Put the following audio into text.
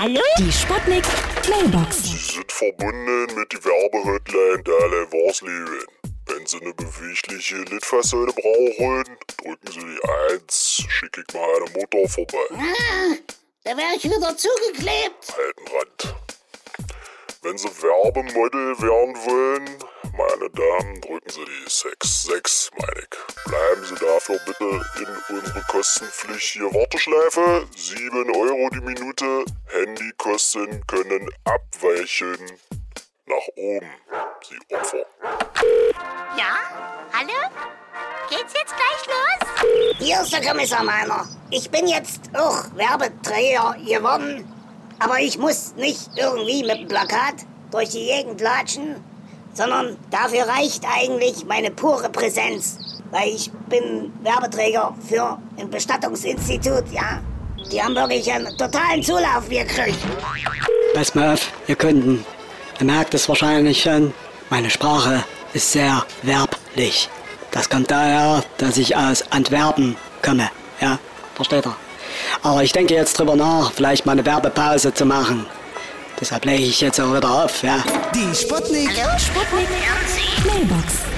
Hallo? Die Sputnik Mailbox. Sie sind verbunden mit die Werbehotline Dalle Warsleben. Wenn Sie eine bewegliche Litfaßsäule brauchen, drücken Sie die 1, schicke ich mal eine Mutter vorbei. Ah, da wäre ich wieder zugeklebt. Alten Rand. Wenn Sie Werbemodel werden wollen, meine Damen, drücken Sie die 66, meine ich. Bleiben Sie dafür bitte in unsere kostenpflichtige Warteschleife. 7 Euro die Minute. Handykosten können abweichen. Nach oben, Sie Opfer. Ja? Hallo? Geht's jetzt gleich los? Hier ist der Kommissar Meiner. Ich bin jetzt auch Werbeträger geworden. Aber ich muss nicht irgendwie mit dem Plakat durch die Gegend latschen, sondern dafür reicht eigentlich meine pure Präsenz. Weil ich bin Werbeträger für ein Bestattungsinstitut, ja. Die haben wirklich einen totalen Zulauf gekriegt. Pass mal auf, ihr Kunden. Ihr merkt es wahrscheinlich schon. Meine Sprache ist sehr werblich. Das kommt daher, dass ich aus Antwerpen komme. Ja, versteht ihr? Aber ich denke jetzt drüber nach, vielleicht mal eine Werbepause zu machen. Deshalb lege ich jetzt auch wieder auf, ja. Die Sputnik. Hallo, Sputnik Mailbox.